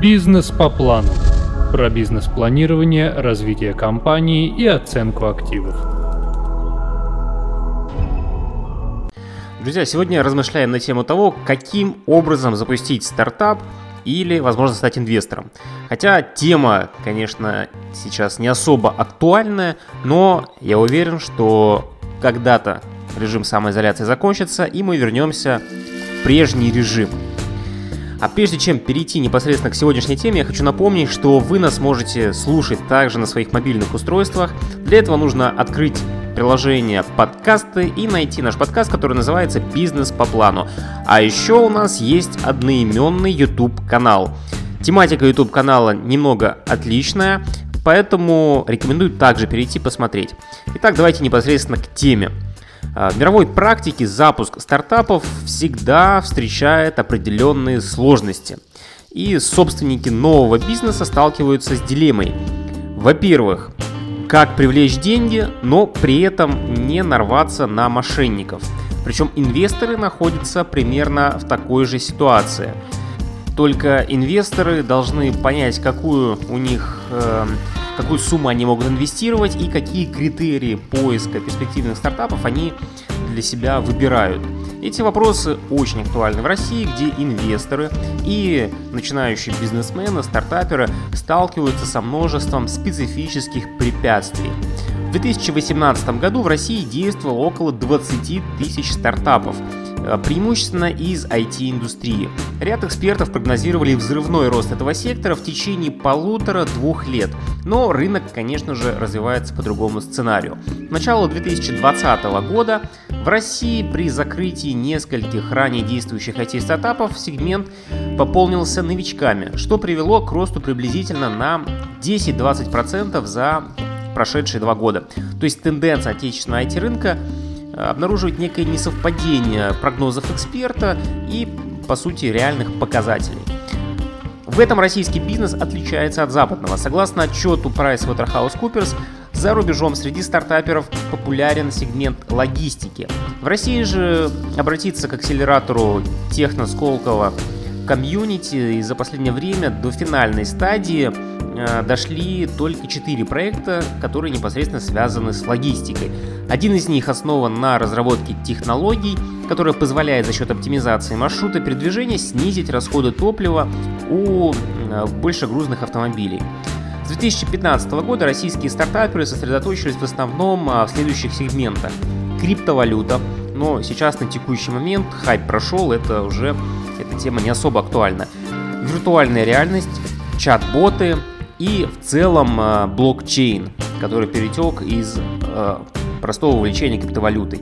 Бизнес по плану. Про бизнес-планирование, развитие компании и оценку активов. Друзья, сегодня размышляем на тему того, каким образом запустить стартап или, возможно, стать инвестором. Хотя тема, конечно, сейчас не особо актуальная, но я уверен, что когда-то режим самоизоляции закончится, и мы вернемся в прежний режим. А прежде чем перейти непосредственно к сегодняшней теме, я хочу напомнить, что вы нас можете слушать также на своих мобильных устройствах. Для этого нужно открыть приложение подкасты и найти наш подкаст, который называется «Бизнес по плану». А еще у нас есть одноименный YouTube канал. Тематика YouTube канала немного отличная, поэтому рекомендую также перейти посмотреть. Итак, давайте непосредственно к теме. А, в мировой практике запуск стартапов всегда встречает определенные сложности. И собственники нового бизнеса сталкиваются с дилеммой. Во-первых, как привлечь деньги, но при этом не нарваться на мошенников. Причем инвесторы находятся примерно в такой же ситуации. Только инвесторы должны понять, какую у них э, какую сумму они могут инвестировать и какие критерии поиска перспективных стартапов они для себя выбирают. Эти вопросы очень актуальны в России, где инвесторы и начинающие бизнесмены, стартаперы сталкиваются со множеством специфических препятствий. В 2018 году в России действовало около 20 тысяч стартапов, преимущественно из IT-индустрии. Ряд экспертов прогнозировали взрывной рост этого сектора в течение полутора-двух лет, но рынок, конечно же, развивается по другому сценарию. К началу 2020 года в России при закрытии нескольких ранее действующих IT-стартапов сегмент пополнился новичками, что привело к росту приблизительно на 10-20% за прошедшие два года. То есть тенденция отечественного IT-рынка обнаруживать некое несовпадение прогнозов эксперта и, по сути, реальных показателей. В этом российский бизнес отличается от западного. Согласно отчету PricewaterhouseCoopers, за рубежом среди стартаперов популярен сегмент логистики. В России же обратиться к акселератору Техно Сколково комьюнити и за последнее время до финальной стадии Э, дошли только 4 проекта, которые непосредственно связаны с логистикой. Один из них основан на разработке технологий, которая позволяет за счет оптимизации маршрута передвижения снизить расходы топлива у э, большегрузных автомобилей. С 2015 года российские стартаперы сосредоточились в основном а, в следующих сегментах. Криптовалюта, но сейчас на текущий момент хайп прошел, это уже эта тема не особо актуальна. Виртуальная реальность, чат-боты, и в целом э, блокчейн, который перетек из э, простого увлечения криптовалютой.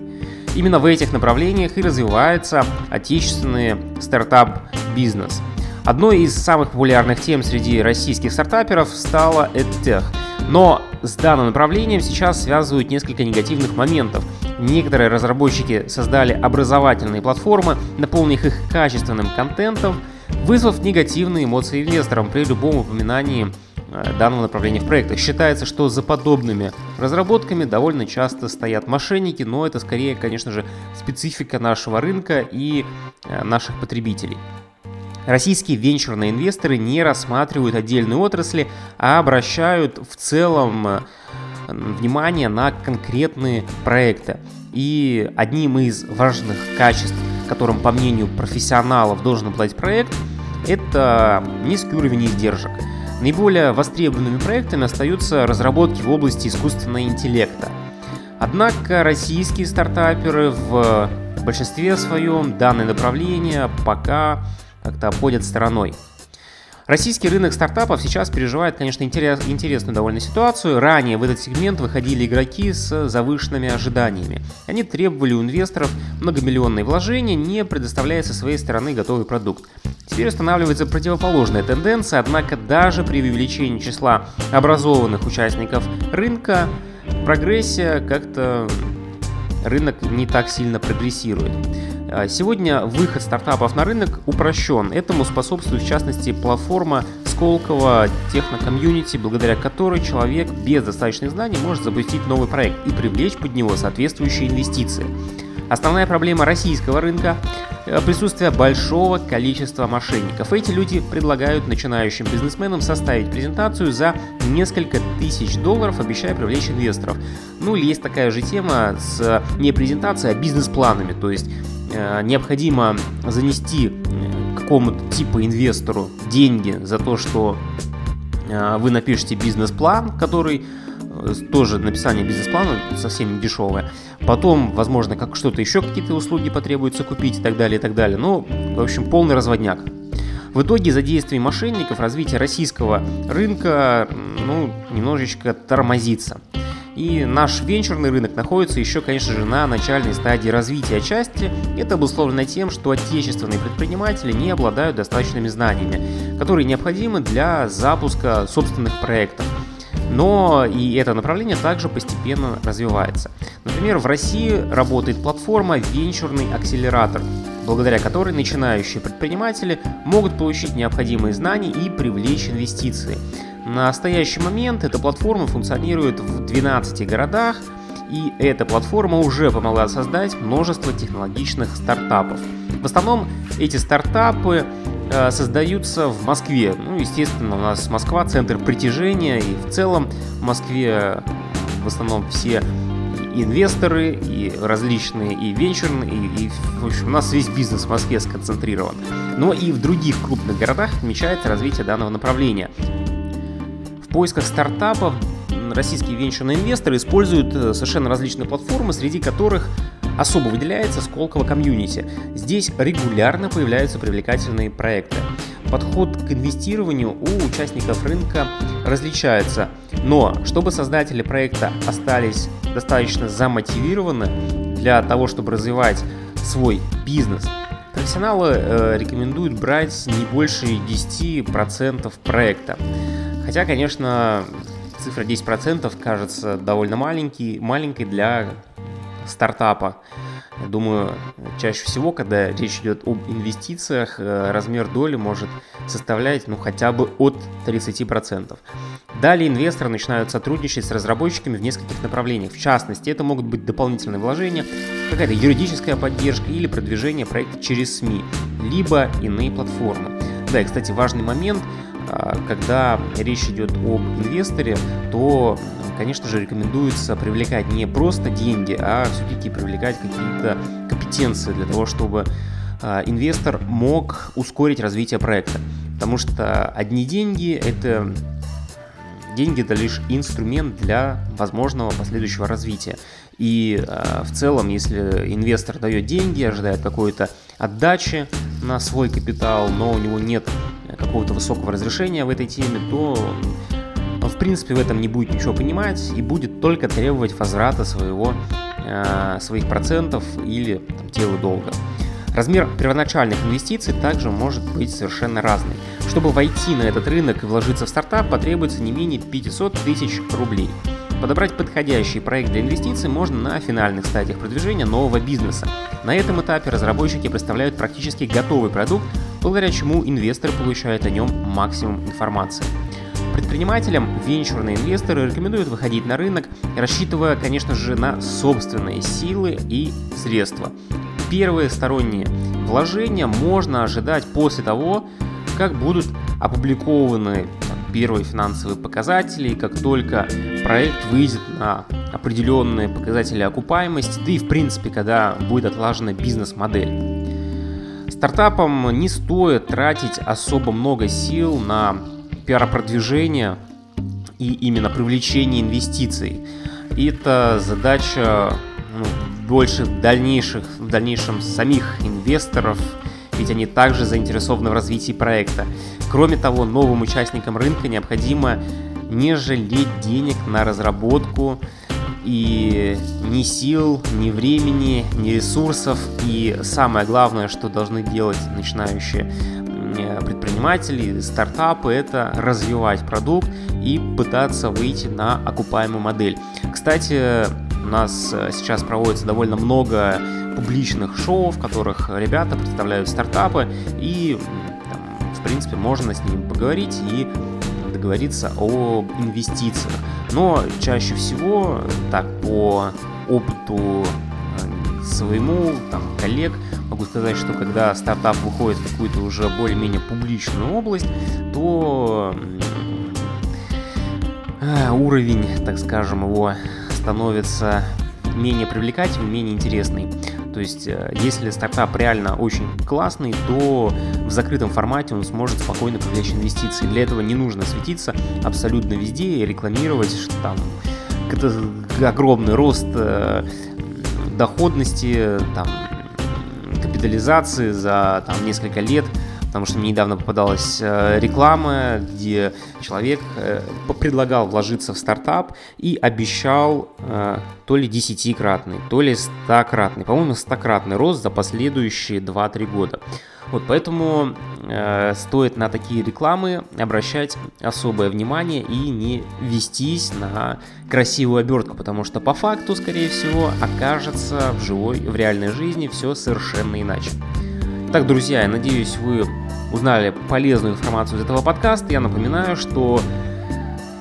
Именно в этих направлениях и развивается отечественный стартап-бизнес. Одной из самых популярных тем среди российских стартаперов стала EdTech. Но с данным направлением сейчас связывают несколько негативных моментов. Некоторые разработчики создали образовательные платформы, наполнив их качественным контентом, вызвав негативные эмоции инвесторам при любом упоминании Э, данного направления в проектах. Считается, что за подобными разработками довольно часто стоят мошенники, но это скорее, конечно же, специфика нашего рынка и э, наших потребителей. Российские венчурные инвесторы не рассматривают отдельные отрасли, а обращают в целом э, внимание на конкретные проекты. И одним из важных качеств, которым, по мнению профессионалов, должен обладать проект, это низкий уровень издержек – Наиболее востребованными проектами остаются разработки в области искусственного интеллекта. Однако российские стартаперы в большинстве своем данное направление пока как-то обходят стороной. Российский рынок стартапов сейчас переживает, конечно, интерес, интересную довольно ситуацию. Ранее в этот сегмент выходили игроки с завышенными ожиданиями. Они требовали у инвесторов многомиллионные вложения, не предоставляя со своей стороны готовый продукт. Теперь устанавливается противоположная тенденция, однако даже при увеличении числа образованных участников рынка прогрессия как-то рынок не так сильно прогрессирует. А, сегодня выход стартапов на рынок упрощен. Этому способствует в частности платформа Сколково технокомьюнити, благодаря которой человек без достаточных знаний может запустить новый проект и привлечь под него соответствующие инвестиции. Основная проблема российского рынка Э, присутствие большого количества мошенников. Эти люди предлагают начинающим бизнесменам составить презентацию за несколько тысяч долларов, обещая привлечь инвесторов. Ну или есть такая же тема с не презентацией, а бизнес-планами. То есть необходимо занести э, какому-то типу инвестору деньги за то, что э, вы напишете бизнес-план, который Э, тоже написание бизнес-плана совсем не дешевое. Потом, возможно, как что-то еще, какие-то услуги потребуется купить и так далее, и так далее. Ну, в общем, полный разводняк. В итоге за действием мошенников развитие российского рынка ну, немножечко тормозится. И наш венчурный рынок находится еще, конечно же, на начальной стадии развития. Отчасти это обусловлено тем, что отечественные предприниматели не обладают достаточными знаниями, которые необходимы для запуска собственных проектов. Но и это направление также постепенно развивается. Например, в России работает платформа «Венчурный акселератор», благодаря которой начинающие предприниматели могут получить необходимые знания и привлечь инвестиции. На настоящий момент эта платформа функционирует в 12 городах, и эта платформа уже помогла создать множество технологичных стартапов. В основном эти стартапы Э, создаются в Москве. Ну, естественно, у нас Москва центр притяжения, и в целом в Москве в основном все инвесторы, и различные, и венчурные, и, и в общем, у нас весь бизнес в Москве сконцентрирован. Но и в других крупных городах отмечается развитие данного направления. Поисках стартапов российские венчурные инвесторы используют э, совершенно различные платформы, среди которых Особо выделяется Сколково комьюнити. Здесь регулярно появляются привлекательные проекты. Подход к инвестированию у участников рынка различается, но чтобы создатели проекта остались достаточно замотивированы для того, чтобы развивать свой бизнес, профессионалы э, рекомендуют брать не больше 10% проекта. Хотя, конечно, цифра 10% кажется довольно маленький, маленькой для стартапа. Думаю, чаще всего, когда речь идет об инвестициях, э, размер доли может составлять ну, хотя бы от 30%. Далее инвесторы начинают сотрудничать с разработчиками в нескольких направлениях. В частности, это могут быть дополнительные вложения, какая-то юридическая поддержка или продвижение проекта через СМИ, либо иные платформы. Да, и, кстати, важный момент, когда речь идет об инвесторе, то конечно же, рекомендуется привлекать не просто деньги, а все-таки привлекать какие-то компетенции для того, чтобы а, инвестор мог ускорить развитие проекта. Потому что одни деньги – это деньги это лишь инструмент для возможного последующего развития. И э, в целом, если инвестор дает деньги, ожидает какой-то отдачи на свой капитал, но у него нет какого-то высокого разрешения в этой теме, то он в принципе в этом не будет ничего понимать и будет только требовать возврата своего, э, своих процентов или там, телу долга. Размер первоначальных инвестиций также может быть совершенно разный. Чтобы войти на этот рынок и вложиться в стартап, потребуется не менее 500 тысяч рублей. Подобрать подходящий проект для инвестиций можно на финальных стадиях продвижения нового бизнеса. На этом этапе разработчики представляют практически готовый продукт, благодаря чему инвесторы получают о нем максимум информации. Предпринимателям венчурные инвесторы рекомендуют выходить на рынок, рассчитывая, конечно же, на собственные силы и средства. Первые сторонние вложения можно ожидать после того, как будут опубликованы первые финансовые показатели, как только проект выйдет на определенные показатели окупаемости, да и в принципе, когда будет отлажена бизнес-модель. Стартапам не стоит тратить особо много сил на пиар-продвижения и именно привлечения инвестиций. Это задача ну, больше дальнейших, в дальнейшем самих инвесторов, ведь они также заинтересованы в развитии проекта. Кроме того, новым участникам рынка необходимо не жалеть денег на разработку и ни сил, ни времени, ни ресурсов. И самое главное, что должны делать начинающие Э, предприниматели, стартапы, это развивать продукт и пытаться выйти на окупаемую модель. Кстати, у нас э, сейчас проводится довольно много публичных шоу, в которых ребята представляют стартапы, и там, в принципе можно с ними поговорить и договориться об инвестициях. Но чаще всего, так по опыту э, своему, там, коллег. Могу сказать, что когда стартап выходит в какую-то уже более-менее публичную область, то э, уровень, так скажем, его становится менее привлекательный, менее интересный. То есть, э, если стартап реально очень классный, то в закрытом формате он сможет спокойно привлечь инвестиции. Для этого не нужно светиться абсолютно везде и рекламировать, что там огромный рост э, доходности, там, капитализации за там, несколько лет – потому что мне недавно попадалась э, реклама, где человек э, предлагал вложиться в стартап и обещал э, то ли десятикратный, то ли стократный, по-моему, стократный рост за последующие 2-3 года. Вот поэтому э, стоит на такие рекламы обращать особое внимание и не вестись на красивую обертку, потому что по факту, скорее всего, окажется в живой, в реальной жизни все совершенно иначе. Так, друзья, я надеюсь, вы узнали полезную информацию из этого подкаста. Я напоминаю, что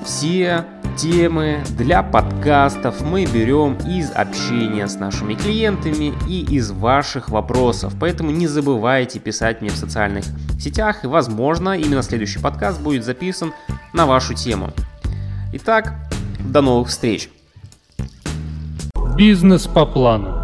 все темы для подкастов мы берем из общения с нашими клиентами и из ваших вопросов. Поэтому не забывайте писать мне в социальных сетях, и, возможно, именно следующий подкаст будет записан на вашу тему. Итак, до новых встреч! Бизнес по плану.